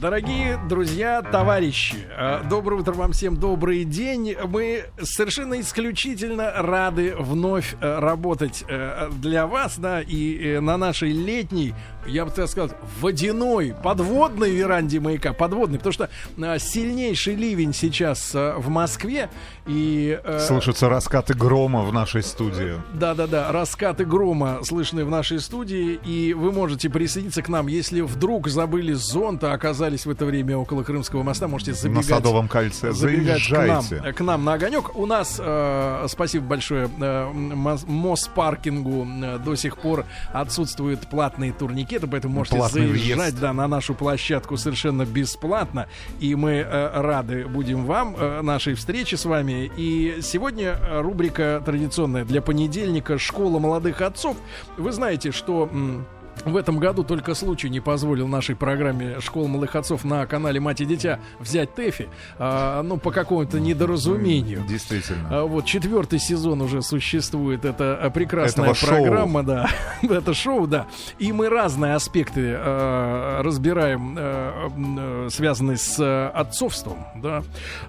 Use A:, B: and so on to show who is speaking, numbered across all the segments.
A: Дорогие друзья, товарищи, э, доброе утро вам всем, добрый день. Мы совершенно исключительно рады вновь э, работать э, для вас, да, и на нашей летней, я бы так сказал, водяной, подводной веранде маяка, подводной, потому что сильнейший ливень сейчас в Москве, и...
B: Слышатся раскаты грома в нашей студии.
A: Да-да-да, раскаты грома слышны в нашей студии, и вы можете присоединиться к нам, если вдруг забыли зонт, а оказались в это время около Крымского моста, можете забегать.
B: На Садовом кольце. Забегать Заезжайте.
A: К нам, к нам на огонек. У нас, э, спасибо большое, э, Моспаркингу э, до сих пор отсутствуют платные турникеты, поэтому можете Платный заезжать въезд. да, на нашу площадку совершенно бесплатно. И мы э, рады будем вам, э, нашей встрече с вами. И сегодня рубрика традиционная для понедельника «Школа молодых отцов». Вы знаете, что... В этом году только случай не позволил нашей программе «Школа малых отцов» на канале «Мать и дитя» взять ТЭФИ, а, ну, по какому-то недоразумению.
B: Действительно. А,
A: вот четвертый сезон уже существует, это а, прекрасная Этого программа, шоу. да, это шоу, да. И мы разные аспекты а, разбираем, а, а, связанные с отцовством, да.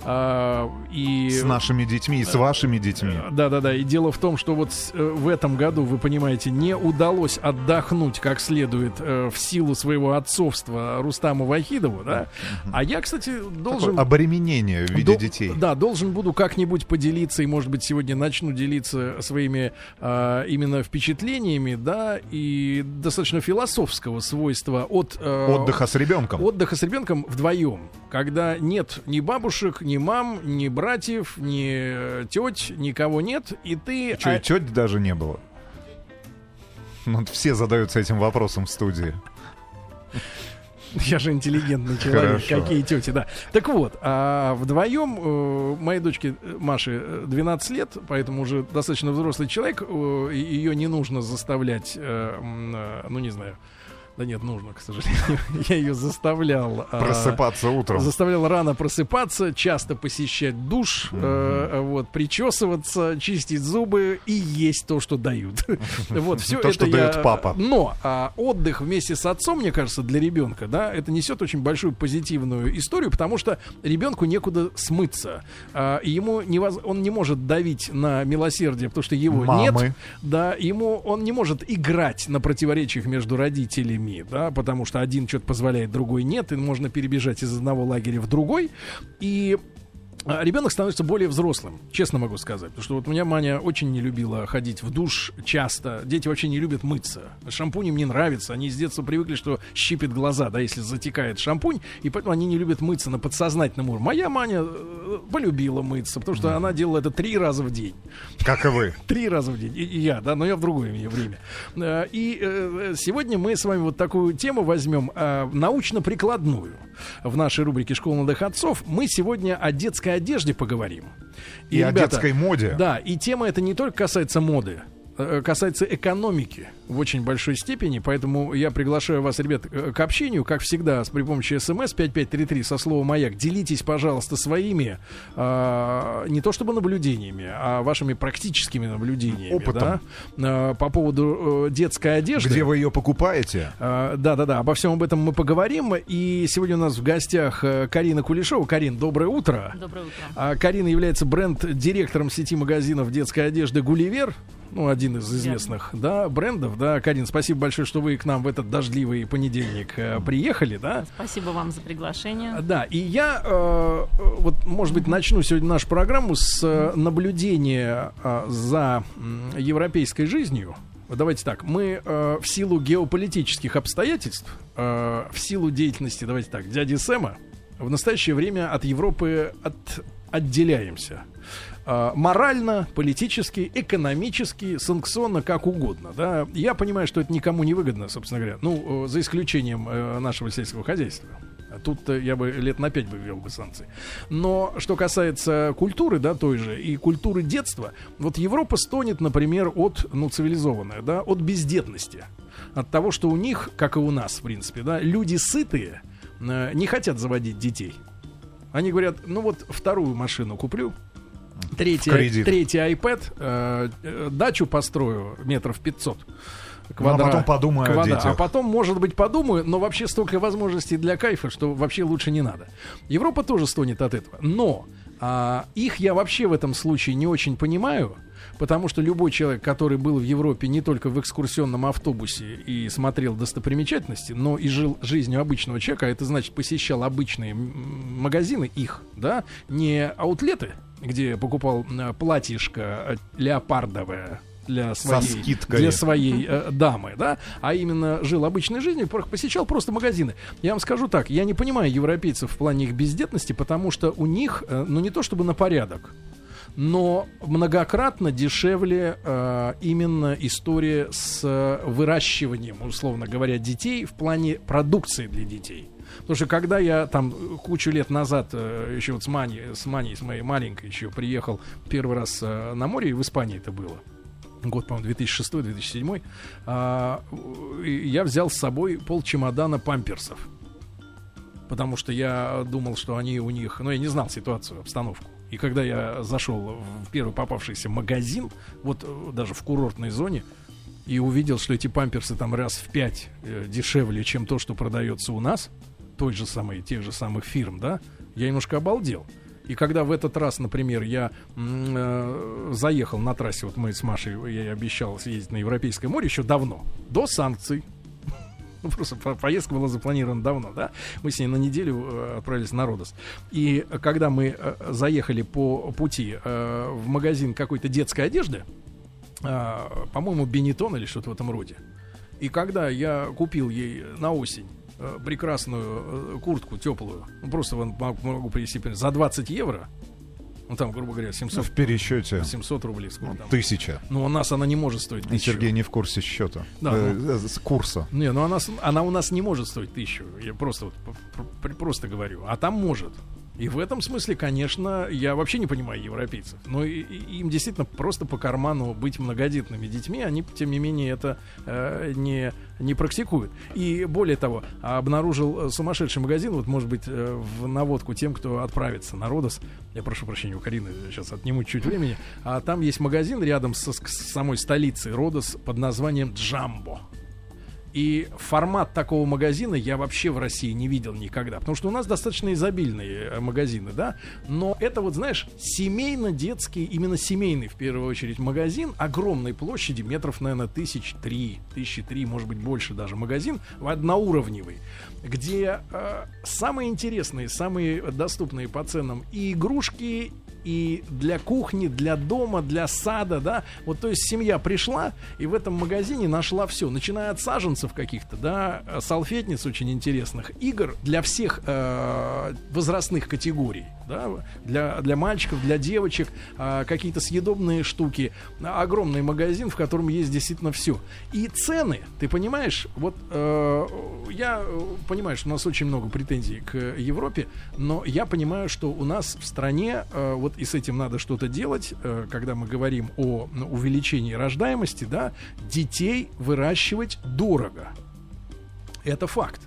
A: А,
B: и... С нашими детьми, и с вашими детьми.
A: Да-да-да, и дело в том, что вот э, в этом году, вы понимаете, не удалось отдохнуть как следует э, в силу своего отцовства Рустаму Вахидову, да. А я, кстати, должен...
B: Такое обременение в виде
A: до...
B: детей.
A: Да, должен буду как-нибудь поделиться, и, может быть, сегодня начну делиться своими э, именно впечатлениями, да, и достаточно философского свойства от...
B: Э, отдыха с ребенком.
A: Отдыха с ребенком вдвоем, когда нет ни бабушек, ни мам, ни братьев, ни теть, никого нет, и ты...
B: Что, а... и теть даже не было? Ну, все задаются этим вопросом в студии.
A: Я же интеллигентный человек. Хорошо. Какие тети, да. Так вот, а вдвоем э, моей дочке э, Маше 12 лет, поэтому уже достаточно взрослый человек. Э, ее не нужно заставлять, э, э, ну не знаю, да нет, нужно, к сожалению. Я ее заставлял...
B: А, просыпаться утром.
A: Заставлял рано просыпаться, часто посещать душ, э, вот, причесываться, чистить зубы и есть то, что дают. вот, все
B: то, это дает папа.
A: Но а, отдых вместе с отцом, мне кажется, для ребенка, да, это несет очень большую позитивную историю, потому что ребенку некуда смыться. А, ему он не может давить на милосердие, потому что его нет. Да, ему он не может играть на противоречиях между родителями людьми, да, потому что один что-то позволяет, другой нет, и можно перебежать из одного лагеря в другой. И ребенок становится более взрослым, честно могу сказать. Потому что вот у меня Маня очень не любила ходить в душ часто. Дети вообще не любят мыться. Шампунь им не нравится. Они с детства привыкли, что щипит глаза, да, если затекает шампунь. И поэтому они не любят мыться на подсознательном уровне. Моя Маня э, полюбила мыться, потому что она делала это три раза в день.
B: Как и вы.
A: Три раза в день. И, и я, да, но я в другое время. Э, и э, сегодня мы с вами вот такую тему возьмем, научно-прикладную в нашей рубрике «Школа молодых отцов». Мы сегодня о детской одежде поговорим.
B: И, и ребята, о детской моде.
A: Да, и тема эта не только касается моды, касается экономики в очень большой степени, поэтому я приглашаю вас, ребят, э, к общению, как всегда, с при помощи смс 5533 со словом «Маяк». Делитесь, пожалуйста, своими, э, не то чтобы наблюдениями, а вашими практическими наблюдениями.
B: Опытом.
A: Да, э, по поводу э, детской одежды.
B: Где вы ее покупаете?
A: Э, да-да-да, обо всем об этом мы поговорим. И сегодня у нас в гостях э, Карина Кулешова. Карин, доброе утро.
C: Доброе утро.
A: А Карина является бренд-директором сети магазинов детской одежды «Гулливер» ну, один из известных, да, брендов, да. Карин, спасибо большое, что вы к нам в этот дождливый понедельник э, приехали, да.
C: Спасибо вам за приглашение.
A: Да, и я, э, вот, может быть, начну сегодня нашу программу с э, наблюдения э, за э, европейской жизнью. Давайте так, мы э, в силу геополитических обстоятельств, э, в силу деятельности, давайте так, дяди Сэма, в настоящее время от Европы от, отделяемся. А, морально, политически, экономически, санкционно, как угодно. Да? Я понимаю, что это никому не выгодно, собственно говоря. Ну, за исключением э, нашего сельского хозяйства. Тут я бы лет на пять бы ввел бы санкции. Но что касается культуры, да, той же, и культуры детства, вот Европа стонет, например, от, ну, цивилизованная, да, от бездетности. От того, что у них, как и у нас, в принципе, да, люди сытые, э, не хотят заводить детей. Они говорят, ну вот вторую машину куплю, Третий, третий iPad, э, дачу построю метров 500. квадра.
B: Ну, а потом подумаю о детях.
A: А потом, может быть, подумаю, но вообще столько возможностей для кайфа, что вообще лучше не надо. Европа тоже стонет от этого. Но а, их я вообще в этом случае не очень понимаю, потому что любой человек, который был в Европе не только в экскурсионном автобусе и смотрел достопримечательности, но и жил жизнью обычного человека, а это значит посещал обычные магазины их, да, не аутлеты, где покупал э, платьишко э, леопардовое для своей,
B: скидкой.
A: для своей э, дамы, да, а именно жил обычной жизнью, посещал просто магазины. Я вам скажу так, я не понимаю европейцев в плане их бездетности, потому что у них, э, ну не то чтобы на порядок, но многократно дешевле э, именно история с э, выращиванием, условно говоря, детей в плане продукции для детей. Потому что когда я там э, кучу лет назад э, еще вот с Мани, с Маней, с моей маленькой еще приехал первый раз э, на море, и в Испании это было. Год, по-моему, 2006-2007. а, я взял с собой пол чемодана памперсов. Потому что я думал, что они у них... Ну, я не знал ситуацию, обстановку. И когда я зашел в первый попавшийся магазин, вот даже в курортной зоне, и увидел, что эти памперсы там раз в пять дешевле, чем то, что продается у нас, той же самой, тех же самых фирм, да, я немножко обалдел. И когда в этот раз, например, я э, заехал на трассе, вот мы с Машей, я обещал съездить на Европейское море еще давно, до санкций. Ну, просто по- поездка была запланирована давно, да? Мы с ней на неделю э, отправились на Родос. И когда мы э, заехали по пути э, в магазин какой-то детской одежды, э, по-моему, Бенетон или что-то в этом роде. И когда я купил ей на осень прекрасную э, куртку теплую, ну просто вон могу, привести за 20 евро, ну там, грубо говоря, 700,
B: В пересчете
A: 700 рублей сколько там.
B: тысяча.
A: Ну, у нас она не может стоить
B: И
A: тысячу.
B: Сергей не в курсе счета.
A: Да,
B: Э,
A: ну.
B: э, С курса.
A: Не, ну она, она у нас не может стоить тысячу. Я просто вот просто говорю. А там может. И в этом смысле, конечно, я вообще не понимаю европейцев. Но и- и- им действительно просто по карману быть многодетными детьми, они, тем не менее, это э, не, не практикуют. И более того, обнаружил э, сумасшедший магазин, вот, может быть, э, в наводку тем, кто отправится на Родос. Я прошу прощения у Карины, сейчас отниму чуть времени. А там есть магазин рядом со- с самой столицей Родос под названием Джамбо. И формат такого магазина я вообще в России не видел никогда. Потому что у нас достаточно изобильные э, магазины, да. Но это вот, знаешь, семейно-детский, именно семейный, в первую очередь, магазин огромной площади, метров, наверное, тысяч три, тысячи три, может быть, больше даже магазин, одноуровневый, где э, самые интересные, самые доступные по ценам и игрушки, и для кухни, для дома, для сада, да. Вот то есть семья пришла и в этом магазине нашла все, начиная от саженцев каких-то, да, салфетниц очень интересных, игр для всех э, возрастных категорий, да, для, для мальчиков, для девочек, э, какие-то съедобные штуки. Огромный магазин, в котором есть действительно все. И цены, ты понимаешь, вот э, я понимаю, что у нас очень много претензий к Европе, но я понимаю, что у нас в стране, э, вот и с этим надо что-то делать, э, когда мы говорим о ну, увеличении рождаемости, да, детей выращивать дорого. Это факт.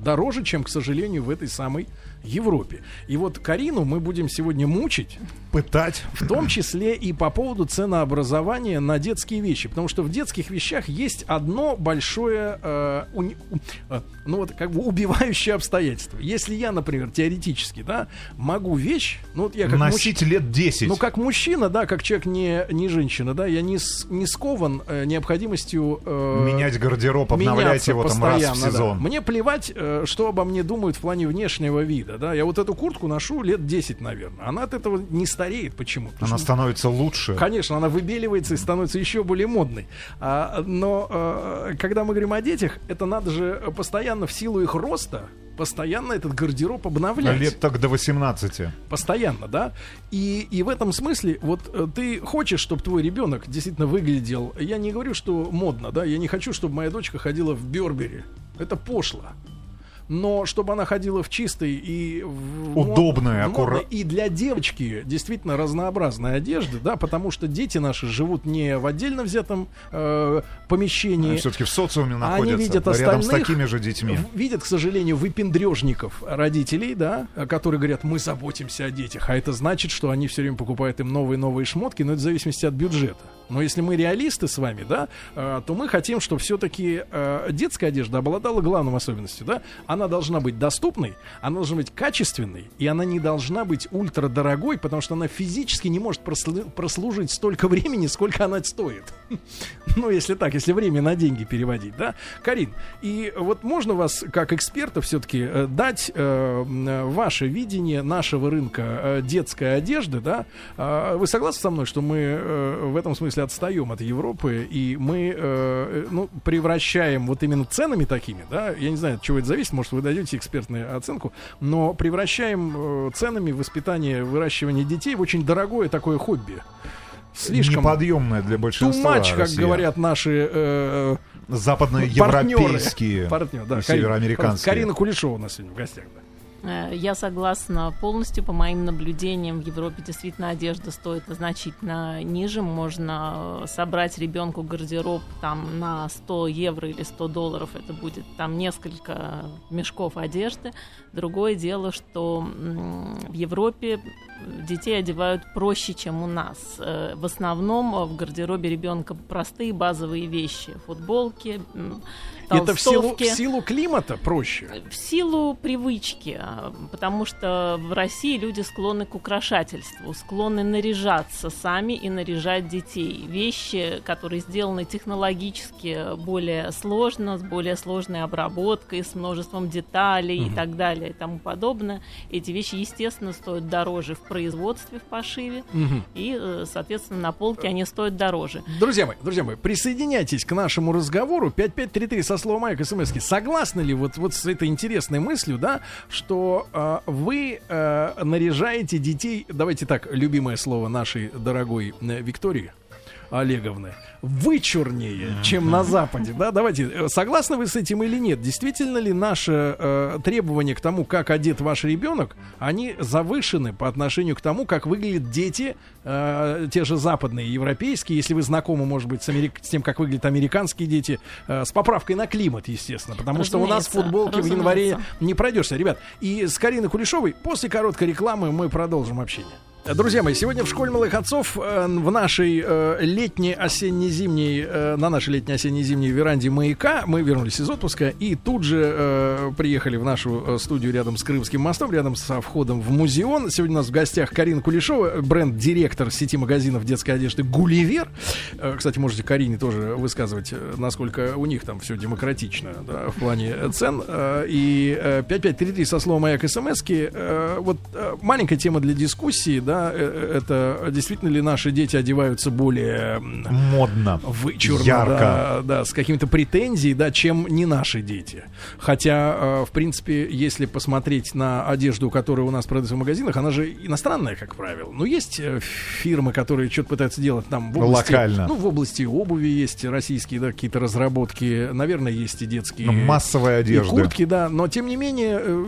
A: Дороже, чем, к сожалению, в этой самой Европе. И вот Карину мы будем сегодня мучить,
B: Пытать.
A: в том числе и по поводу ценообразования на детские вещи. Потому что в детских вещах есть одно большое, э, у- э, ну вот как бы убивающее обстоятельство. Если я, например, теоретически, да, могу вещь, ну вот я как
B: Носить лет 10.
A: ну, как мужчина, да, как человек не, не женщина, да, я не, с- не скован э, необходимостью... э,
B: Менять гардероб, обновлять его там раз в
A: постоянно, да.
B: сезон.
A: Мне плевать, э, что обо мне думают в плане внешнего вида, да. Я вот эту куртку ношу лет 10, наверное. Она от этого не стареет почему-то.
B: Она
A: что-
B: становится лучше.
A: Конечно, она выбеливается и становится еще более модной. А, но э, когда мы говорим о детях, это надо же постоянно в силу их роста постоянно этот гардероб обновлять.
B: Лет так до 18.
A: Постоянно, да? И, и в этом смысле, вот э, ты хочешь, чтобы твой ребенок действительно выглядел. Я не говорю, что модно, да, я не хочу, чтобы моя дочка ходила в Бербери. Это пошло. Но чтобы она ходила в чистой и в
B: Удобной,
A: мод- модной
B: аккура-
A: и для девочки действительно разнообразной одежды, да, потому что дети наши живут не в отдельно взятом э, помещении,
B: Все-таки в социуме
A: они
B: находятся
A: видят
B: рядом с такими же детьми.
A: видят, к сожалению, выпендрежников родителей, да, э, которые говорят, мы заботимся о детях, а это значит, что они все время покупают им новые-новые шмотки, но это в зависимости от бюджета. Но если мы реалисты с вами, да, э, то мы хотим, чтобы все-таки детская одежда обладала главным особенностью, да, она должна быть доступной, она должна быть качественной, и она не должна быть ультрадорогой, потому что она физически не может прослу- прослужить столько времени, сколько она стоит. Ну, если так, если время на деньги переводить, да. Карин, и вот можно вас, как эксперта, все-таки дать э, м, ваше видение нашего рынка э, детской одежды, да? А Вы согласны со мной, что мы э, в этом смысле отстаем от Европы, и мы, э, ну, превращаем вот именно ценами такими, да, я не знаю, от чего это зависит, может, вы дадете экспертную оценку, но превращаем э, ценами воспитание, выращивание детей в очень дорогое такое хобби. Слишком
B: Неподъемная для большинства
A: much, как
B: россиян.
A: говорят наши э,
B: Западноевропейские
A: партнеры, да,
B: и
A: Карина.
B: североамериканские.
A: Карина Кулешова у нас сегодня в гостях. да.
C: Э, Я согласна полностью. По моим наблюдениям, в Европе действительно одежда стоит значительно ниже. Можно э, собрать ребенку гардероб там на 100 евро или 100 долларов. Это будет там несколько мешков одежды. Другое дело, что в Европе детей одевают проще, чем у нас. Э, В основном в гардеробе ребенка простые базовые вещи. Футболки, м,
A: Это в силу, в
C: толстовки.
A: силу климата проще.
C: В силу привычки, а, потому что в России люди склонны к украшательству, склонны наряжаться сами и наряжать детей. Вещи, которые сделаны технологически более сложно, с более сложной обработкой, с множеством деталей и так далее и тому подобное. Эти вещи, естественно, стоят дороже в производстве, в пошиве,
A: Мгм.
C: и, э, соответственно, на полке они стоят дороже.
A: Друзья мои, друзья мои, присоединяйтесь к нашему разговору. 5533 со словом «Майк» смс Согласны ли вот, вот с этой интересной мыслью, да, что э, вы э, наряжаете детей, давайте так, любимое слово нашей дорогой э, Виктории, Олеговны, вычурнее, чем на Западе, да? Давайте, э, согласны вы с этим или нет? Действительно ли наши э, требования к тому, как одет ваш ребенок, они завышены по отношению к тому, как выглядят дети, э, те же западные, европейские, если вы знакомы, может быть, с, америк- с тем, как выглядят американские дети, э, с поправкой на климат, естественно, потому что у нас
C: Разумеется,
A: футболки в январе
C: разумеется.
A: не пройдешься. Ребят, и с Кариной Кулешовой после короткой рекламы мы продолжим общение. Друзья мои, сегодня в школе малых отцов э, в нашей э, летней осенне-зимней, э, на нашей летней осенне-зимней веранде маяка мы вернулись из отпуска и тут же э, приехали в нашу э, студию рядом с Крымским мостом, рядом со входом в музеон. Сегодня у нас в гостях Карина Кулешова, бренд-директор сети магазинов детской одежды «Гулливер». Кстати, можете Карине тоже высказывать, насколько у них там все демократично да, в плане цен. И э, 5533 со словом «Маяк» смс-ки. Э, Вот маленькая тема для дискуссии, да, э, это действительно ли наши дети одеваются более
B: Модно.
A: вычурно,
B: Ярко.
A: Да, да, с какими-то претензией, да, чем не наши дети. Хотя, э, в принципе, если посмотреть на одежду, которая у нас продается в магазинах, она же иностранная, как правило. Но есть э, фирмы, которые что-то пытаются делать там в области...
B: Локально.
A: Ну, в области обуви есть российские, да, какие-то разработки. Наверное, есть и детские...
B: Ну, массовая
A: и
B: одежда.
A: куртки, да, но тем не менее, э,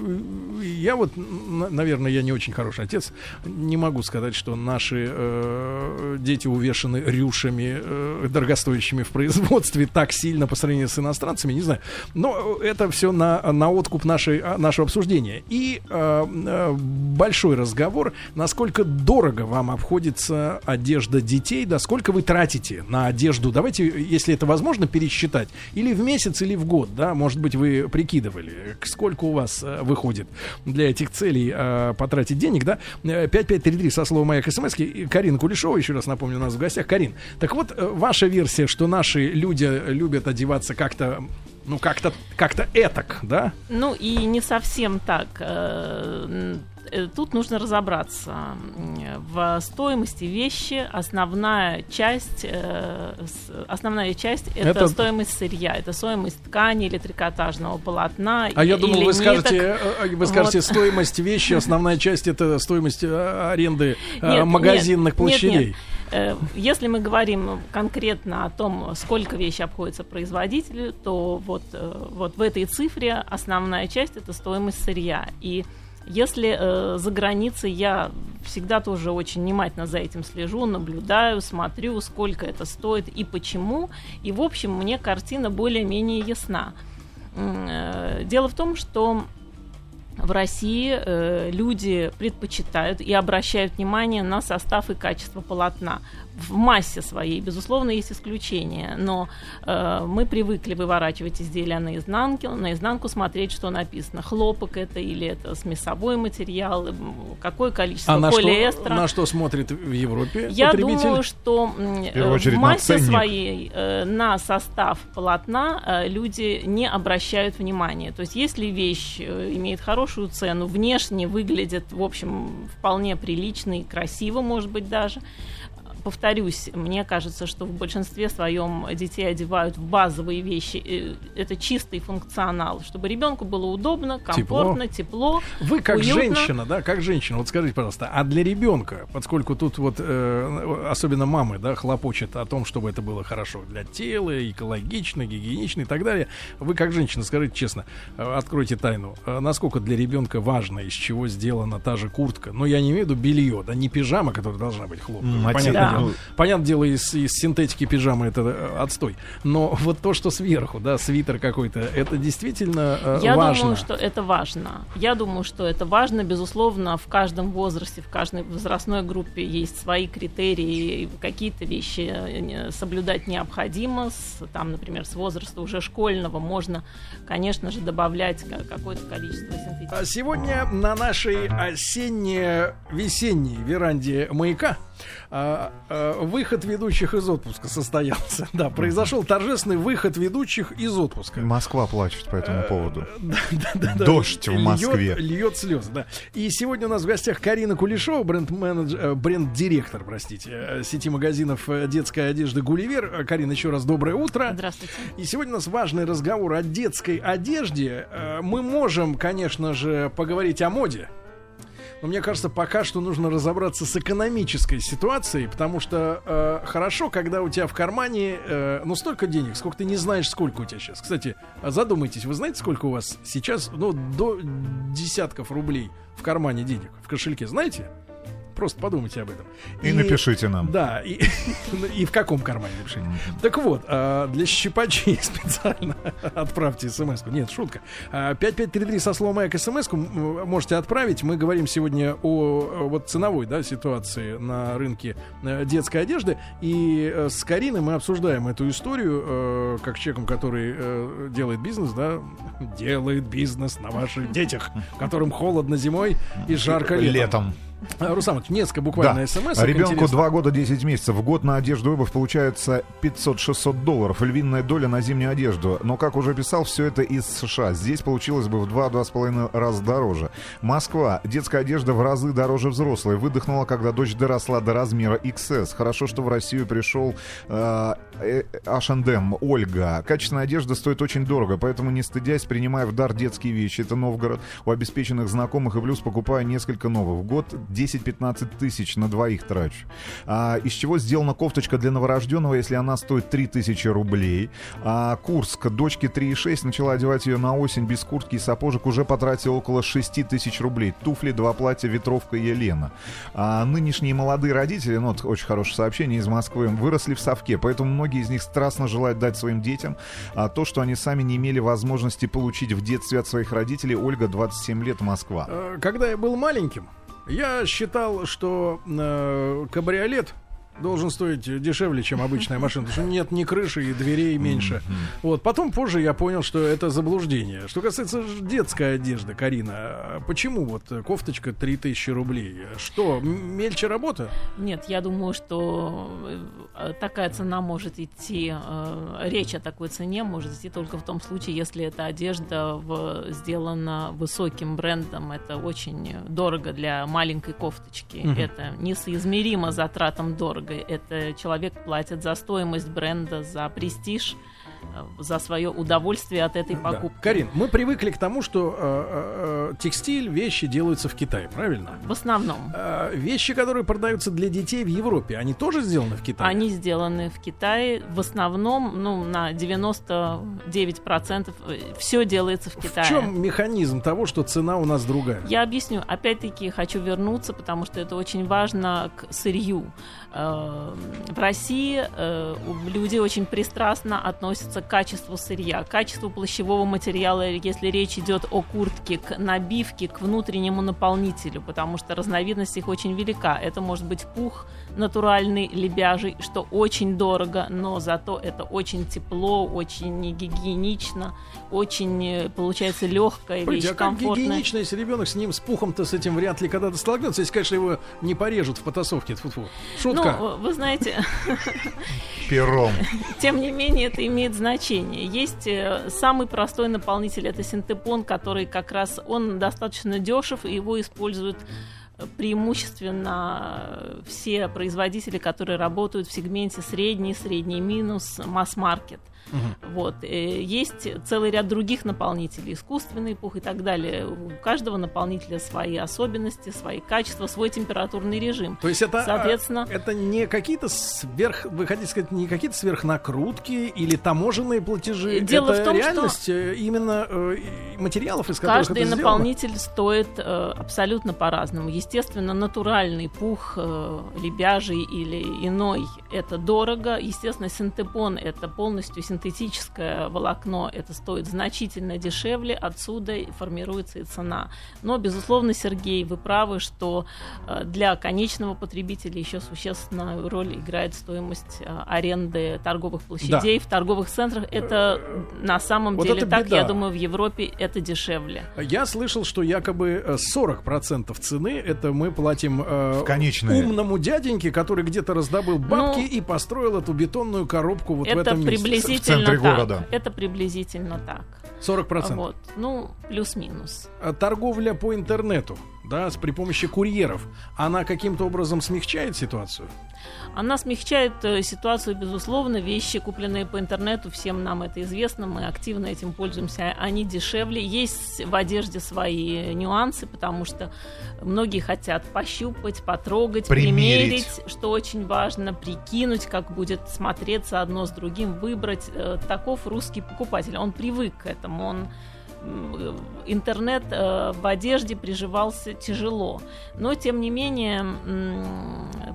A: я вот, наверное, я не очень хороший отец, не могу могу сказать, что наши э, дети увешаны рюшами, э, дорогостоящими в производстве так сильно по сравнению с иностранцами, не знаю. Но это все на, на откуп нашей, а, нашего обсуждения. И э, э, большой разговор, насколько дорого вам обходится одежда детей, да сколько вы тратите на одежду. Давайте, если это возможно, пересчитать. Или в месяц, или в год, да, может быть, вы прикидывали, сколько у вас э, выходит для этих целей э, потратить денег, да. Э, 5533 перевели со слова моих смс Карин Кулешова, еще раз напомню, у нас в гостях. Карин, так вот, э, ваша версия, что наши люди любят одеваться как-то ну, как-то как-то этак, да?
C: Ну и не совсем так. Э, э, Тут нужно разобраться в стоимости вещи. Основная часть, э, основная часть это,
A: Это-
C: стоимость сырья, это стоимость ткани или трикотажного полотна.
A: А я думал, вы скажете, вы скажете
C: Вот.
A: стоимость вещи, основная часть это стоимость аренды
C: Нет,
A: магазинных
C: нет, нет,
A: площадей.
C: нет. Э, если мы говорим конкретно о том, сколько вещи обходится производителю, то вот, э, вот в этой цифре основная часть это стоимость сырья. И если э, за границей я всегда тоже очень внимательно за этим слежу, наблюдаю, смотрю, сколько это стоит и почему. И, в общем, мне картина более-менее ясна. Э, дело в том, что в России э, люди предпочитают и обращают внимание на состав и качество полотна в массе своей, безусловно, есть исключения, но э, мы привыкли выворачивать изделия наизнанку, наизнанку смотреть, что написано. Хлопок это или это смесовой материал, какое количество
A: а
C: полиэстера.
A: На что, на что смотрит в Европе
C: Я думаю, что
B: э, в,
C: в массе своей э, на состав полотна э, люди не обращают внимания. То есть если вещь э, имеет хорошую цену, внешне выглядит, в общем, вполне прилично и красиво, может быть, даже, повторюсь, мне кажется, что в большинстве своем детей одевают в базовые вещи. Э, это чистый функционал, чтобы ребенку было удобно, комфортно, тепло. тепло
A: Вы как уютно. женщина, да, как женщина, вот скажите, пожалуйста, а для ребенка, поскольку тут вот э, особенно мамы, да, хлопочет о том, чтобы это было хорошо для тела, экологично, гигиенично и так далее, вы как женщина, скажите честно, э, откройте тайну, насколько для ребенка важно, из чего сделана та же куртка, но я не имею в виду белье, да, не пижама, которая должна быть хлопковой, понятно, да дело. Понятное дело, из, из синтетики пижамы это э, отстой. Но вот то, что сверху, да, свитер какой-то, это действительно э,
C: Я
A: важно.
C: думаю, что это важно. Я думаю, что это важно. Безусловно, в каждом возрасте, в каждой возрастной группе есть свои критерии. Какие-то вещи э, соблюдать необходимо. С, там, например, с возраста уже школьного можно, конечно же, добавлять какое-то количество синтетики. А
A: сегодня на нашей осенне-весенней веранде маяка а, а, выход ведущих из отпуска состоялся. Да, произошел торжественный выход ведущих из отпуска.
B: Москва плачет по этому поводу. Дождь в Москве.
A: Льет слезы, да. И сегодня у нас в гостях Карина Кулешова, бренд-менеджер, э, бренд-директор, простите, э, сети магазинов э, детской одежды «Гулливер». Карина, еще раз доброе утро.
C: Здравствуйте.
A: И сегодня у нас важный разговор о детской одежде. Мы можем, конечно же, поговорить о моде, но мне кажется, пока что нужно разобраться с экономической ситуацией, потому что э, хорошо, когда у тебя в кармане э, ну столько денег, сколько ты не знаешь, сколько у тебя сейчас. Кстати, задумайтесь, вы знаете, сколько у вас сейчас, ну, до десятков рублей в кармане денег, в кошельке, знаете? Просто подумайте об этом.
B: И, и напишите нам.
A: Да, и, и в каком кармане напишите. Mm-hmm. Так вот, а, для щипачей специально отправьте смс -ку. Нет, шутка. 5533 а, со словом «Эк» смс можете отправить. Мы говорим сегодня о вот ценовой да, ситуации на рынке э, детской одежды. И э, с Кариной мы обсуждаем эту историю, э, как человеком, который делает бизнес, да, делает бизнес на ваших детях, которым холодно зимой и жарко летом. летом. А, Русамович, несколько буквально да. смс.
B: Ребенку 2 года 10 месяцев. В год на одежду и обувь получается 500-600 долларов. Львиная доля на зимнюю одежду. Но, как уже писал, все это из США. Здесь получилось бы в 2-2,5 раза дороже. Москва. Детская одежда в разы дороже взрослой. Выдохнула, когда дочь доросла до размера XS. Хорошо, что в Россию пришел э, H&M, Ольга. Качественная одежда стоит очень дорого, поэтому не стыдясь, принимая в дар детские вещи. Это Новгород. У обеспеченных знакомых и плюс покупаю несколько новых. В год 10-15 тысяч на двоих трачу. А, из чего сделана кофточка для новорожденного, если она стоит 3 тысячи рублей. А, Курск, дочке 3,6, начала одевать ее на осень без куртки и сапожек, уже потратила около 6 тысяч рублей. Туфли, два платья, ветровка Елена. А, нынешние молодые родители, ну, вот очень хорошее сообщение из Москвы, выросли в совке, поэтому многие из них страстно желают дать своим детям а, то, что они сами не имели возможности получить в детстве от своих родителей. Ольга, 27 лет, Москва.
A: Э, когда я был маленьким, я считал, что э, кабриолет должен стоить дешевле, чем обычная машина, потому что нет ни крыши и дверей меньше. Вот. Потом позже я понял, что это заблуждение. Что касается детской одежды, Карина, почему вот кофточка 3000 рублей? Что, мельче работа?
C: Нет, я думаю, что э, такая цена может идти, э, речь о такой цене может идти только в том случае, если эта одежда в, сделана высоким брендом. Это очень дорого для маленькой кофточки. Mm-hmm. Это несоизмеримо затратам дорого дорого. Это человек платит за стоимость бренда, за престиж э, за свое удовольствие от этой
A: Да.
C: покупки.
A: Карин, мы привыкли к тому, что э, э, э, текстиль, вещи делаются в Китае, правильно?
C: В основном.
A: Э, вещи, которые продаются для детей в Европе, они тоже сделаны в Китае?
C: Они сделаны в Китае. В основном, ну, на 99% все делается в Китае.
A: В чем механизм того, что цена у нас другая?
C: Я объясню. Опять-таки хочу вернуться, потому что это очень важно к сырью. Э, В России э, люди очень пристрастно относятся к качеству сырья, к качеству плащевого материала, если речь идет о куртке, к набивке, к внутреннему наполнителю, потому что разновидность их очень велика. Это может быть пух натуральный, лебяжий, что очень дорого, но зато это очень тепло, очень гигиенично, очень э, получается легкая
A: Погодите,
C: вещь,
A: а как
C: комфортная.
A: гигиенично, если ребенок с ним, с пухом-то с этим вряд ли когда-то столкнется, если, конечно, его не порежут в потасовке. Тьфу-тьфу. Шутка.
C: Ну, вы знаете,
B: Пером.
C: тем не менее, это имеет значение. Есть э, самый простой наполнитель, это синтепон, который как раз, он достаточно дешев, и его используют э, преимущественно э, все производители, которые работают в сегменте средний, средний минус, масс-маркет. Вот. э, Есть целый ряд других наполнителей, искусственный пух и так далее. У каждого наполнителя свои особенности, свои качества, свой температурный режим.
A: То есть это,
C: Соответственно-
A: а, это не какие-то сверх, вы хотите сказать, не какие-то сверхнакрутки или таможенные платежи.
C: Дело
A: это
C: в том, что-
A: реальность э, именно э, и материалов, из которых
C: Каждый
A: это сделано?
C: наполнитель стоит э, абсолютно по-разному. Естественно, натуральный пух, э, лебяжий или иной – это дорого. Естественно, синтепон – это полностью синтетическое волокно. Это стоит значительно дешевле. Отсюда и формируется и цена. Но, безусловно, Сергей, вы правы, что э, для конечного потребителя еще существенную роль играет стоимость э, аренды торговых площадей в торговых центрах. Это на самом
A: Вот
C: деле так,
A: беда.
C: я думаю, в Европе это дешевле.
A: Я слышал, что якобы э, 40% цены это мы платим э,
B: В конечные.
A: умному дяденьке, который где-то раздобыл бабки
C: Ну,
A: и построил эту бетонную коробку вот в
C: это
A: этом месте.
C: приблизительно
B: В центре
C: так.
B: города.
C: Это приблизительно так.
A: 40%.
C: Вот. Ну, плюс-минус.
A: А Торговля по интернету, да, с при помощи курьеров, она каким-то образом смягчает ситуацию?
C: Она смягчает э, ситуацию, безусловно. Вещи, купленные по интернету, всем нам это известно, мы активно этим пользуемся, они дешевле. Есть в одежде свои нюансы, потому что многие хотят пощупать, потрогать,
B: Примерить.
C: примерить, что очень важно, прикинуть, как будет смотреться одно с другим, выбрать. Э, Таков русский покупатель. Он привык к этому, он интернет э, в одежде приживался тяжело. Но, тем не менее,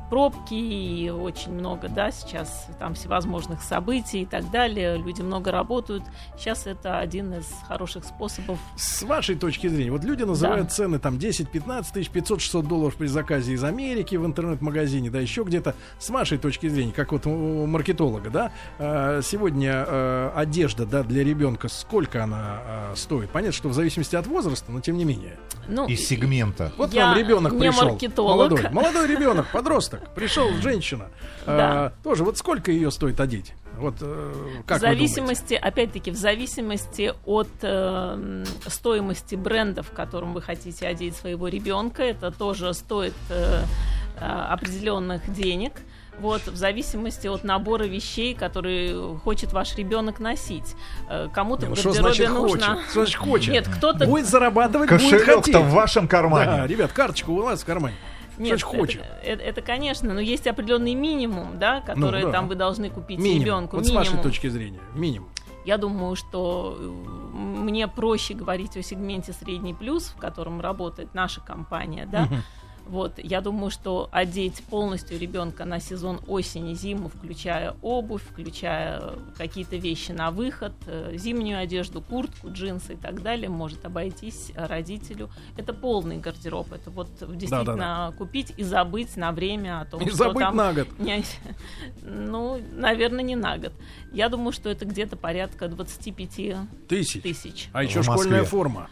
C: пробки и очень много, да, сейчас там всевозможных событий и так далее. Люди много работают. Сейчас это один из хороших способов.
A: С вашей точки зрения, вот люди называют цены там 10-15 тысяч, 500-600 долларов при заказе из Америки в интернет-магазине, да еще где-то. С вашей точки зрения, как вот у маркетолога, да, э, сегодня э, одежда, да, для ребенка, сколько она э, стоит? Понятно, что в зависимости от возраста, но тем не менее.
C: Ну,
B: Из сегмента.
A: Вот
C: Я
A: вам ребенок
C: не
A: пришел.
C: маркетолог.
A: Молодой, молодой ребенок, подросток. Пришел женщина.
C: Да.
A: Э, тоже, вот сколько ее стоит одеть? Вот э, как
C: в зависимости, опять-таки, в зависимости от э, стоимости бренда, в котором вы хотите одеть своего ребенка, это тоже стоит э, э, определенных денег. Вот, в зависимости от набора вещей, которые хочет ваш ребенок носить. Э, Кому-то
A: Ну,
C: в
A: что
C: гардеробе
A: значит
C: нужно...
A: хочет? Что значит хочет?
C: Нет, кто-то...
A: Будет зарабатывать, будет хотеть.
B: Кошелек-то в вашем
A: Да,
B: кармане.
A: ребят, карточку у вас в кармане.
C: Нет,
A: Что значит хочет?
C: Это, это- это, конечно, но есть определенный минимум, да, который
A: Ну, да.
C: там вы должны купить
A: Минимум.
C: ребенку.
A: Вот с вашей точки зрения, минимум.
C: Я думаю, что э, мне проще говорить о сегменте средний плюс, в котором работает наша компания, да.
A: Мгм.
C: Вот, я думаю, что одеть полностью ребенка на сезон осени-зиму, включая обувь, включая какие-то вещи на выход, э, зимнюю одежду, куртку, джинсы и так далее, может обойтись родителю. Это полный гардероб. Это вот действительно купить и забыть на время о том,
A: И
C: что
A: забыть
C: там
A: на год.
C: не- ну, наверное, не на год. Я думаю, что это где-то порядка 25
A: Тысяч.
C: тысяч
A: А еще
B: В Москве.
A: школьная форма.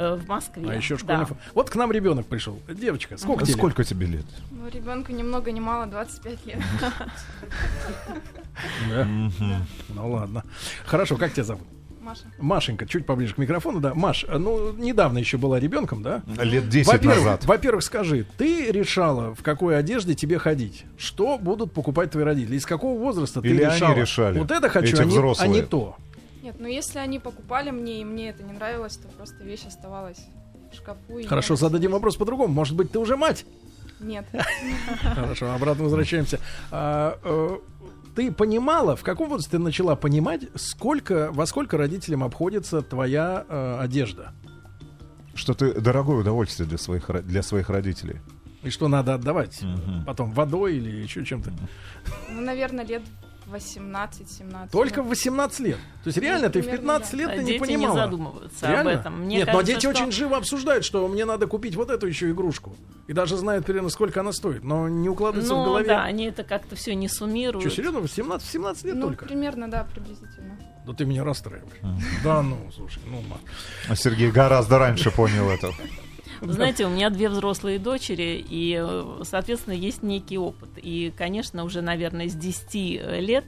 C: Э, в Москве.
A: А еще
C: да.
A: школьная форма. Вот к нам ребенок пришел. Девочка, сколько
B: А
A: тебе?
B: Сколько тебе лет?
D: Ну, ребенку ни много ни мало 25 лет.
A: Да. Ну ладно. Хорошо, как тебя зовут?
D: Маша.
A: Машенька, чуть поближе к микрофону, да. Маш, ну, недавно еще была ребенком, да?
B: Лет 10
A: Во-первых,
B: назад.
A: во-первых, скажи, ты решала, в какой одежде тебе ходить? Что будут покупать твои родители? Из какого возраста
B: Или
A: ты
B: они
A: решала?
B: решали,
A: Вот это хочу,
B: эти
A: а не, а не то.
D: Нет, ну если они покупали мне, и мне это не нравилось, то просто вещь оставалась в шкафу. и
A: Хорошо,
D: не
A: зададим вопрос по-другому. Может быть, ты уже мать?
D: Нет.
A: Хорошо, обратно возвращаемся. А, э, ты понимала, в каком возрасте ты начала понимать, сколько, во сколько родителям обходится твоя э, одежда?
B: Что ты дорогое удовольствие для своих, для своих родителей.
A: И что надо отдавать?
B: Мгм.
A: Потом водой или еще чем-то?
D: Ну, наверное, лет 18-17.
A: Только
D: Ну,
A: в 18 лет. То есть реально ты в
D: примерно,
A: 15
D: да.
A: лет
C: А
A: ты
C: дети
A: не понимала.
C: задумываются
A: Реально?
C: об этом. Мне
A: Нет, но
C: кажется,
A: дети
C: что-
A: очень живо обсуждают, что мне надо купить вот эту еще игрушку. И даже знают примерно, сколько она стоит. Но не укладывается в
C: Ну
A: голове.
C: да, они это как-то все не суммируют.
A: Что, серьезно? В 17, в 17 лет
D: Ну,
A: только?
D: примерно, да, приблизительно.
A: Да ты меня расстраиваешь. Да ну, слушай, ну, ма.
B: А Сергей гораздо раньше понял это.
C: Знаете, у меня две взрослые дочери, и, э, соответственно, есть некий опыт. И, конечно, уже, наверное, с 10 лет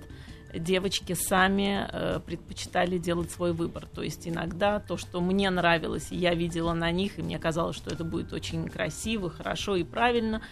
C: девочки сами э, предпочитали делать свой выбор. То есть иногда то, что мне нравилось, я видела на них, и мне казалось, что это будет очень красиво, хорошо и правильно,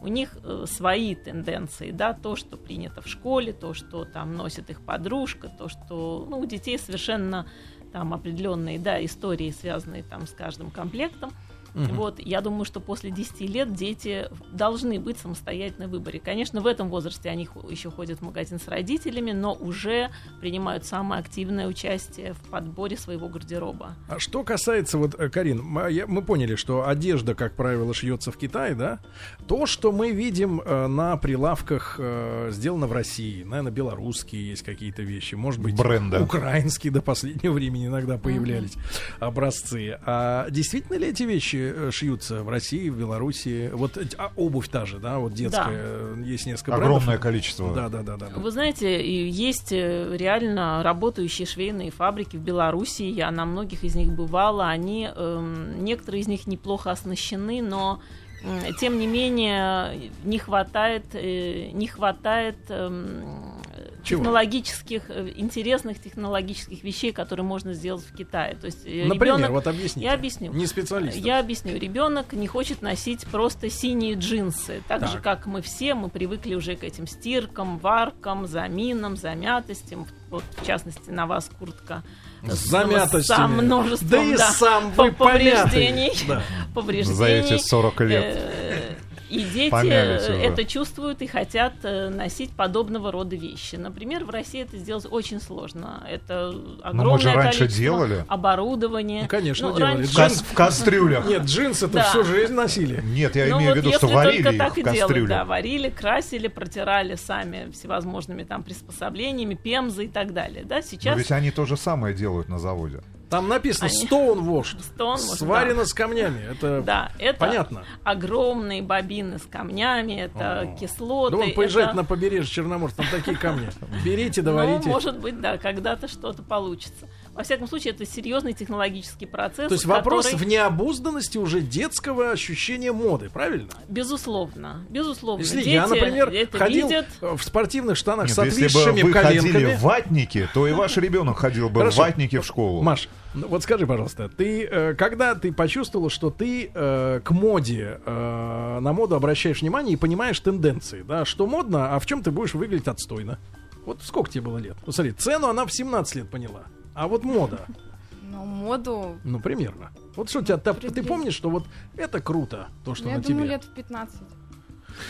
C: у них э, свои тенденции, да, то, что принято в школе, то, что там носит их подружка, то, что, ну, у детей совершенно там определенные, да, истории, связанные там с каждым комплектом.
A: Мгм.
C: Вот, я думаю, что после 10 лет дети должны быть в самостоятельной выборе. Конечно, в этом возрасте они еще ходят в магазин с родителями, но уже принимают самое активное участие в подборе своего гардероба.
A: А что касается, вот, э, Карин, мы, я- мы поняли, что одежда, как правило, шьется в Китае, да? То, что мы видим э, на прилавках, э, сделано в России, наверное, белорусские есть какие-то вещи, может быть,
B: Бренда.
A: украинские до последнего времени иногда появлялись образцы. А действительно ли эти вещи э, шьются в России, в Белоруссии? Вот э, а, обувь та же, да, вот детская, э, есть несколько
B: Огромное
A: брендов.
B: количество.
A: Да, да, да, да. да.
C: Вы знаете, есть реально работающие швейные фабрики в Беларуси. Я на многих из них бывала. Они, эм, некоторые из них неплохо оснащены, но тем не менее не хватает, не хватает эм,
A: Чего?
C: технологических, э, интересных технологических вещей, которые можно сделать в Китае. То есть э,
A: Например,
C: ребенок-
A: вот объясните.
C: Я объясню.
A: Не специалист.
C: Я объясню. Ребенок не хочет носить просто синие джинсы. Так, же,
A: Так.
C: как мы все, мы привыкли уже к этим стиркам, варкам, заминам, замятостям. Вот, в частности, на вас куртка
A: С замятостями.
C: Со множеством,
A: Да и
C: да,
A: сам вы
C: повреждений.
A: Да.
C: повреждений.
B: За эти 40 лет.
C: Э, И дети э, это чувствуют и хотят э, носить подобного рода вещи. Например, в России это сделать очень сложно. Это огромное
B: мы же раньше
C: количество
B: делали.
C: оборудования.
A: Ну, конечно,
C: Ну,
A: делали.
C: раньше-
B: В, кас- в кастрюлях.
A: Нет, джинсы-то
C: Да.
A: всю жизнь носили.
B: Нет, я
C: Ну
B: имею
C: вот
B: в виду, что варили их в кастрюле.
C: да, варили, красили, протирали сами всевозможными там приспособлениями, пемзы и так далее, да,
B: Но
C: сейчас
B: ведь они то же самое делают на заводе.
A: Там написано
C: Они-
A: Stone Washed.
C: Stone Washed,
A: Сварено с камнями. Это
C: да, это
A: понятно.
C: огромные бобины с камнями, это
A: О.
C: кислоты.
A: Да вон поезжайте
C: это-
A: на побережье Черноморск, там такие камни. Берите,
C: Ну,
A: доварите.
C: может быть, да, когда-то что-то получится. Во всяком случае, это серьезный технологический процесс.
A: То есть вопрос
C: который-
A: в необузданности уже детского ощущения моды, правильно?
C: Безусловно, безусловно.
A: Если
C: Дети
A: я, например,
C: это
A: ходил
C: видят.
A: э, в спортивных штанах
B: Нет,
A: с
B: если бы
A: отвисшими
B: вы ходили
A: коленками...
B: в ватнике, то и ваш ребенок ходил бы в
A: Хорошо.
B: ватнике в школу.
A: Маш, ну вот скажи, пожалуйста, ты э, когда ты почувствовала, что ты э, к моде, э, на моду обращаешь внимание и понимаешь тенденции, да, что модно, а в чем ты будешь выглядеть отстойно? Вот сколько тебе было лет? Ну, смотри, цену она в 17 лет поняла. А вот мода,
D: Но моду,
A: ну, примерно. Вот что у тебя, ты
D: Приблизительно.
A: помнишь, что вот это круто, то, что
D: ну, я
A: на
D: думаю,
A: тебе?
D: лет в 15.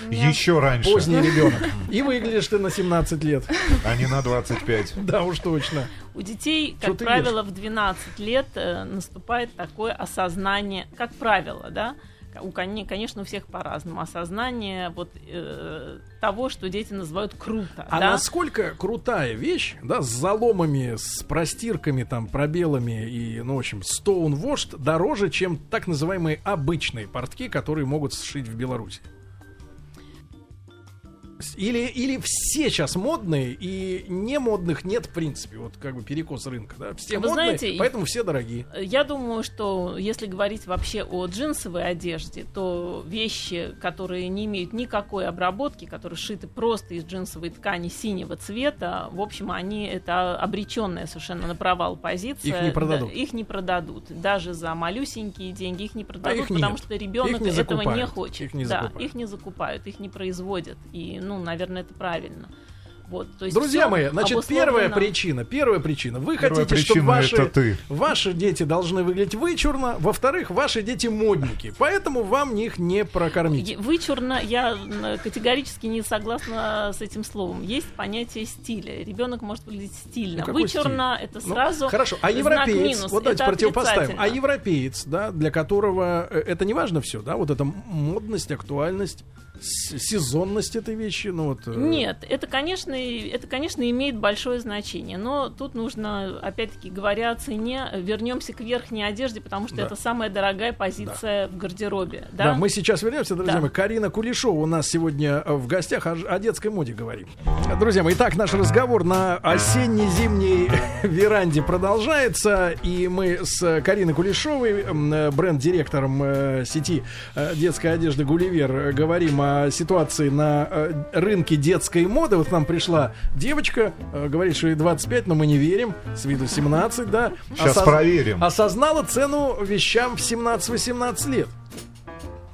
D: У меня-
B: Еще раньше,
A: Поздний ребенок. И выглядишь ты на 17 лет.
B: а не на 25.
A: Да уж точно.
C: У детей, как
A: ты
C: правило, в 12 лет э, наступает такое осознание, как правило, да, у, коне- конечно, у всех по-разному, осознание вот э, того, что дети называют круто,
A: А
C: да.
A: насколько крутая вещь, да, с заломами, с простирками, там, пробелами и, ну, в общем, Stone Washed дороже, чем так называемые обычные портки, которые могут сшить в Беларуси. Или, или все сейчас модные, и не модных нет, в принципе. Вот как бы перекос рынка, да? Все
C: Вы
A: модные,
C: знаете,
A: поэтому все дорогие.
C: Я думаю, что если говорить вообще о джинсовой одежде, то вещи, которые не имеют никакой обработки, которые шиты просто из джинсовой ткани синего цвета, в общем, они это обреченная совершенно на провал позиция.
A: Их не продадут.
C: Да, их не продадут. Даже за малюсенькие деньги их не продадут,
A: их
C: потому
A: нет.
C: что ребенок
A: не
C: этого не хочет.
A: Их не
C: да,
A: закупают.
C: их не закупают, их не производят. И, ну, наверное, это правильно. Вот, то есть
A: Друзья мои, значит,
C: обусловлено-
A: первая причина, первая причина. Вы
B: Первая
A: хотите, чтобы
B: причина
A: ваши,
B: это ты.
A: ваши дети должны выглядеть вычурно. Во-вторых, ваши дети модники. Поэтому вам их не прокормить.
C: Вычурно, я категорически не согласна с этим словом. Есть понятие стиля. Ребенок может выглядеть стильно.
A: Ну,
C: Вычурно это
A: Ну,
C: сразу.
A: хорошо, а
C: знак
A: европеец,
C: минус.
A: вот давайте
C: Это
A: противопоставим. А европеец, да, для которого э, это не важно все, да, вот эта модность, актуальность, сезонность этой вещи, ну вот. э,
C: Нет, это, конечно, это, конечно, имеет большое значение. Но тут нужно, опять-таки, говоря о цене, вернемся к верхней одежде, потому что
A: Да.
C: это самая дорогая позиция в гардеробе. Да,
A: Да, мы сейчас вернемся, друзья
C: Да.
A: мои. Карина Кулешова у нас сегодня э, в гостях о, о детской моде говорим. Друзья мои, итак, наш разговор на осенне-зимней веранде продолжается. И мы с Кариной Кулешовой, э, бренд-директором сети детской одежды «Гулливер», говорим о ситуации на э, рынке детской моды. Вот к нам пришла девочка, э, говорит, что ей 25, но мы не верим. С виду 17, да.
B: Сейчас
A: Осоз-
B: проверим.
A: Осознала цену вещам в 17-18 лет.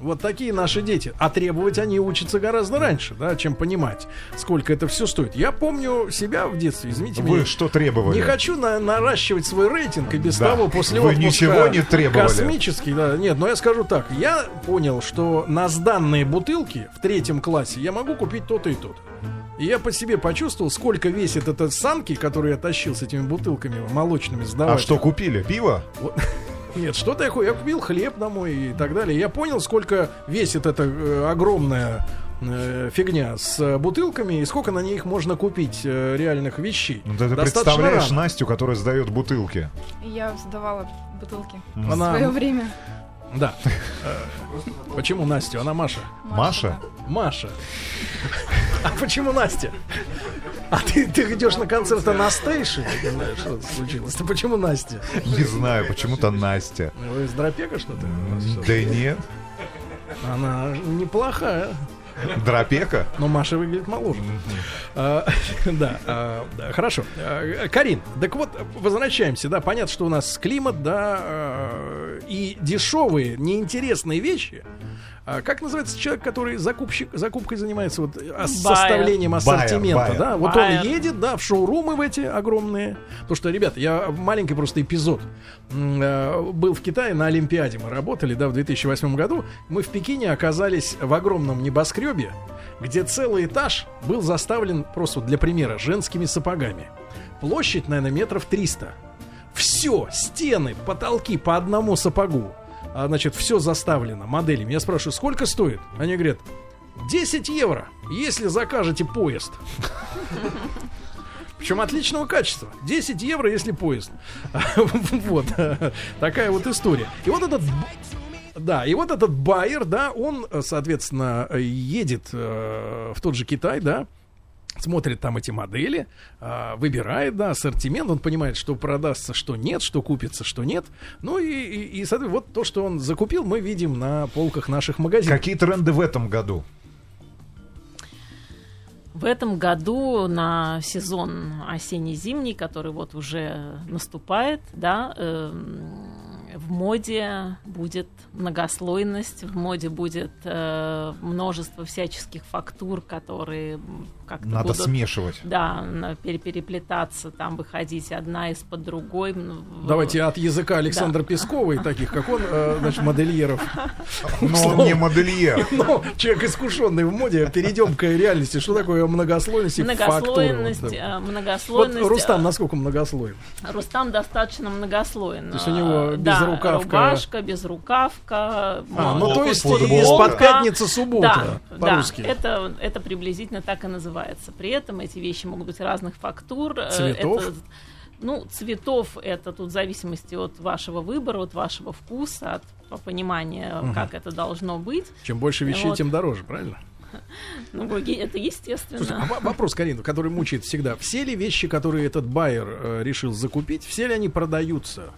A: Вот такие наши дети. А требовать они учатся гораздо раньше, да, чем понимать, сколько это все стоит. Я помню себя в детстве, извините
B: Вы
A: меня.
B: что требовали?
A: Не хочу на- наращивать свой рейтинг, и без
B: Да.
A: того после
B: Вы
A: отпуска
B: ничего не требовали.
A: Космический, да. Нет, но я скажу так. Я понял, что на сданные бутылки в третьем классе я могу купить то-то и то-то. И я по себе почувствовал, сколько весит этот санки, который я тащил с этими бутылками молочными сдавать.
B: А что купили? Пиво?
A: Нет, что-то я, ку- я купил хлеб домой и так далее. Я понял, сколько весит эта э, огромная э, фигня с э, бутылками и сколько на них можно купить реальных вещей.
B: Ну, ты
A: Достаточно
B: представляешь
A: рано.
B: Настю, которая сдает бутылки.
D: Я сдавала бутылки
B: М.
D: в
A: Она-
D: свое время.
A: Да. Почему Настю? Она Маша.
B: Маша?
A: Маша. А почему Настя? А ты, ты идешь на концерт Анастейши? Что случилось. Ты почему Настя?
B: Не знаю, почему-то Настя.
A: Вы из Дропека что-то?
B: Да нет.
A: Она неплохая.
B: Дропека?
A: Но Маша выглядит моложе. А, Да, а, да, хорошо. А, Карин, так вот, возвращаемся, да, понятно, что у нас климат, да, и дешевые, неинтересные вещи. А Как называется человек, который закупщик, закупкой занимается, вот,
C: Байер.
A: составлением ассортимента,
B: Байер.
A: да? Вот
C: Байер.
A: он едет, да, в шоурумы в эти огромные. Потому что, ребята, я маленький просто эпизод. Был в Китае на Олимпиаде, мы работали, да, в 2008 году. Мы в Пекине оказались в огромном небоскребе, где целый этаж был заставлен, просто для примера, женскими сапогами. Площадь, наверное, метров 300. Все, стены, потолки по одному сапогу. А, значит, все заставлено моделями. Я спрашиваю, сколько стоит? Они говорят, 10 евро, если закажете поезд. Причем отличного качества. 10 евро, если поезд. Вот. Такая вот история. И вот этот... Да, и вот этот байер, да, он, э, соответственно, э, едет э, в тот же Китай, да, смотрит там эти модели, а, выбирает, да, ассортимент, он понимает, что продастся, что нет, что купится, что нет. Ну и, и, и, соответственно, вот то, что он закупил, мы видим на полках наших магазинов.
B: Какие тренды в этом году?
C: В этом году на сезон осенне-зимний, который вот уже наступает, да, эм, в моде будет многослойность, в моде будет э, множество всяческих фактур, которые как-то
B: Надо
C: будут
B: смешивать.
C: да, переплетаться, там выходить одна из-под другой.
A: Давайте от языка Александра
C: Да.
A: Пескова и таких, как он, э, значит, модельеров.
B: Но он не модельер.
A: Ну, человек искушенный в моде, перейдем к реальности. Что такое многослойность и фактура?
C: Многослойность,
A: Вот,
C: э,
A: Вот
C: многослойность.
A: Рустам
C: э,
A: насколько многослоен?
C: Рустам достаточно многослойный.
A: То есть у него
C: А, да,
A: безрукавка.
C: рубашка, безрукавка.
A: А, ну то есть из-под пятницы суббота,
C: Да,
A: по-русски.
C: да, это, это приблизительно так и называется. При этом эти вещи могут быть разных фактур. э,
A: Цветов?
C: это- ну, цветов это тут в зависимости от вашего выбора, от вашего вкуса, от по- понимания, как это должно быть.
A: Чем больше вещей,
C: Вот.
A: тем дороже, правильно?
C: Ну, это естественно.
A: Слушайте, а вопрос, Карина, который мучает всегда. Все ли вещи, которые этот байер э, решил закупить, все ли они продаются?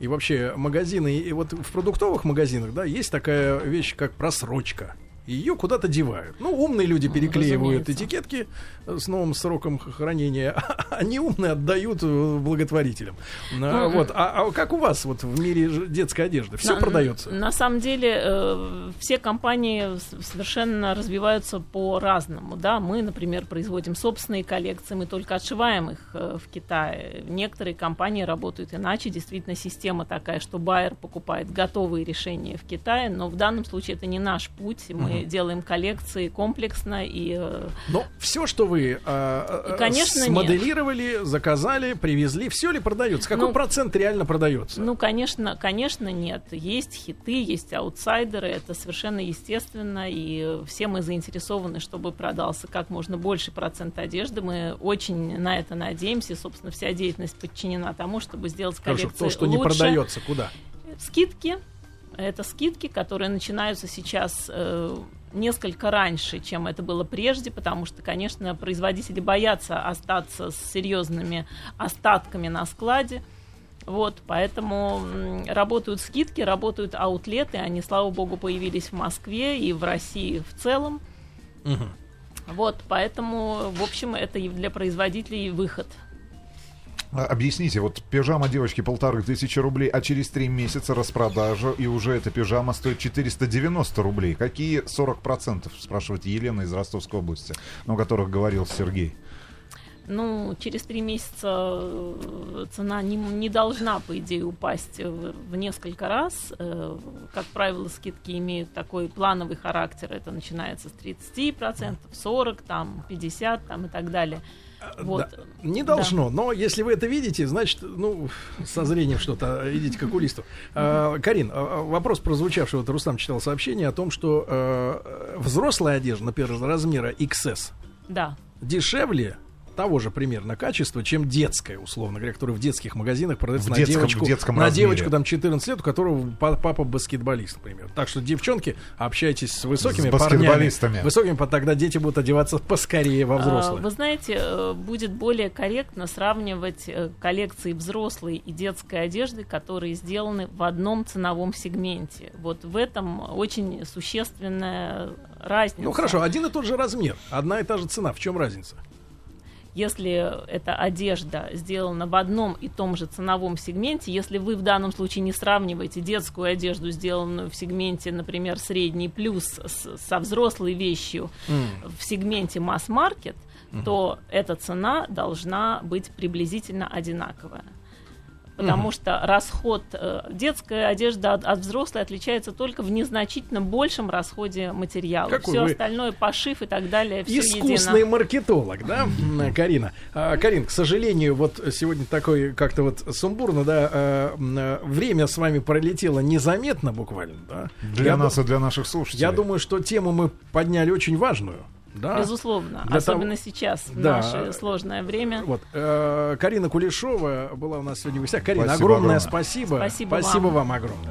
A: И вообще магазины, и вот в продуктовых магазинах, да, есть такая вещь, как просрочка ее куда-то девают. Ну, умные люди ну, переклеивают Разумеется. этикетки с новым сроком хранения, а неумные отдают э, благотворителям. Ну, вот. А, а как у вас вот в мире детской одежды? Все на, продается?
C: На самом деле э, все компании совершенно развиваются по-разному. Да? Мы, например, производим собственные коллекции, мы только отшиваем их э, в Китае. Некоторые компании работают иначе. Действительно, система такая, что байер покупает готовые решения в Китае, но в данном случае это не наш путь. Мы мы делаем коллекции комплексно и.
A: Э, Но все, что вы э, и, конечно, смоделировали, нет. заказали, привезли, все ли продается? Какой ну, процент реально продается?
C: Ну, конечно, конечно, нет. Есть хиты, есть аутсайдеры, это совершенно естественно, и все мы заинтересованы, чтобы продался как можно больше процент одежды. Мы очень на это надеемся, и, собственно, вся деятельность подчинена тому, чтобы сделать коллекцию
A: Хорошо, то, что лучше. не продается, куда?
C: Скидки, это скидки, которые начинаются сейчас э, несколько раньше, чем это было прежде, потому что, конечно, производители боятся остаться с серьезными остатками на складе. Вот, поэтому работают скидки, работают аутлеты, они, слава богу, появились в Москве и в России в целом. Угу. Вот, поэтому, в общем, это для производителей выход.
B: А, объясните, вот пижама девочки полторы тысячи рублей, а через три месяца распродажа, и уже эта пижама стоит 490 рублей. Какие 40%, спрашивает Елена из Ростовской области, о которых говорил Сергей?
C: Ну, через три месяца э, цена не, не должна, по идее, упасть в, в несколько раз. Э, как правило, скидки имеют такой плановый характер. Это начинается с 30%, 40%, там, 50% там, и так далее.
A: Вот. Да. Не должно, да. но если вы это видите, значит, ну, со зрением что-то видите, как у. А, Карин, а, а, вопрос прозвучавший, вот Рустам читал сообщение о том, что взрослая одежда, например, размера XS,
C: да.
A: дешевле того же примерно качества, чем детская, условно говоря, которая в детских магазинах продается
B: в
A: на
B: детском,
A: девочку,
B: в детском
A: на девочку там 14 лет, у которого папа баскетболист, например. Так что, девчонки, общайтесь с высокими с парнями. Высокими, тогда дети будут одеваться поскорее во взрослые.
C: Вы знаете, э, будет более корректно сравнивать э, коллекции взрослой и детской одежды, которые сделаны в одном ценовом сегменте. Вот в этом очень существенная разница.
A: Ну хорошо, один и тот же размер, одна и та же цена. В чем разница?
C: Если эта одежда сделана в одном и том же ценовом сегменте, если вы в данном случае не сравниваете детскую одежду, сделанную в сегменте, например, средний плюс с, со взрослой вещью mm. в сегменте масс-маркет, mm-hmm. то эта цена должна быть приблизительно одинаковая потому угу. что расход э, детская одежда от, от взрослой отличается только в незначительно большем расходе материала. Все остальное пошив и так далее.
A: Все Искусный
C: едино.
A: маркетолог, да, Карина? А, Карин, к сожалению, вот сегодня такой как-то вот сумбурно, да, а, а, время с вами пролетело незаметно буквально, да.
B: Для Я нас д... и для наших слушателей.
A: Я думаю, что тему мы подняли очень важную. Да.
C: Безусловно, Для особенно того... сейчас, в да. наше сложное время.
A: Вот. Э, Карина Кулешова была у нас сегодня в гостях. Карина, спасибо огромное, огромное спасибо.
C: Спасибо,
A: спасибо
C: вам.
A: вам огромное.